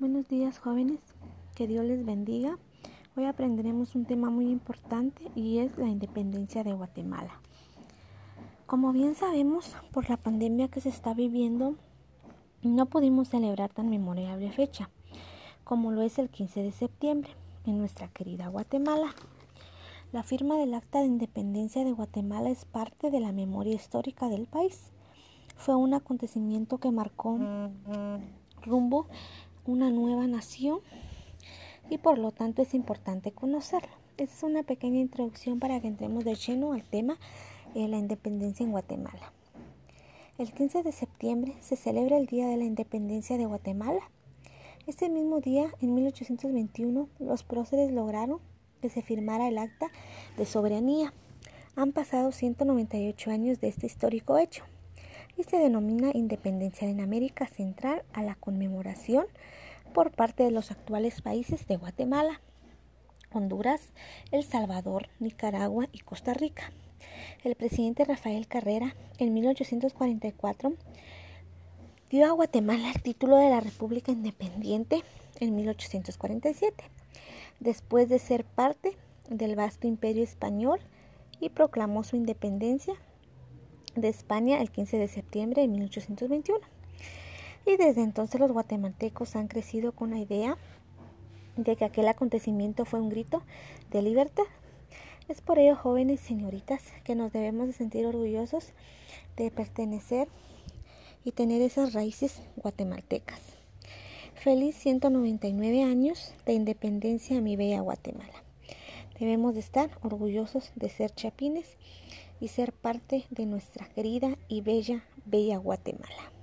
Buenos días jóvenes, que Dios les bendiga. Hoy aprenderemos un tema muy importante y es la independencia de Guatemala. Como bien sabemos, por la pandemia que se está viviendo, no pudimos celebrar tan memorable fecha como lo es el 15 de septiembre en nuestra querida Guatemala. La firma del Acta de Independencia de Guatemala es parte de la memoria histórica del país. Fue un acontecimiento que marcó rumbo una nueva nación y por lo tanto es importante conocerlo. Esta es una pequeña introducción para que entremos de lleno al tema de la independencia en Guatemala. El 15 de septiembre se celebra el Día de la Independencia de Guatemala. Este mismo día, en 1821, los próceres lograron que se firmara el acta de soberanía. Han pasado 198 años de este histórico hecho y se denomina Independencia en América Central a la conmemoración por parte de los actuales países de Guatemala, Honduras, El Salvador, Nicaragua y Costa Rica. El presidente Rafael Carrera en 1844 dio a Guatemala el título de la República Independiente en 1847, después de ser parte del vasto imperio español y proclamó su independencia de España el 15 de septiembre de 1821. Y desde entonces los guatemaltecos han crecido con la idea de que aquel acontecimiento fue un grito de libertad. Es por ello, jóvenes señoritas, que nos debemos de sentir orgullosos de pertenecer y tener esas raíces guatemaltecas. Feliz 199 años de independencia a mi bella Guatemala. Debemos de estar orgullosos de ser chapines y ser parte de nuestra querida y bella, bella Guatemala.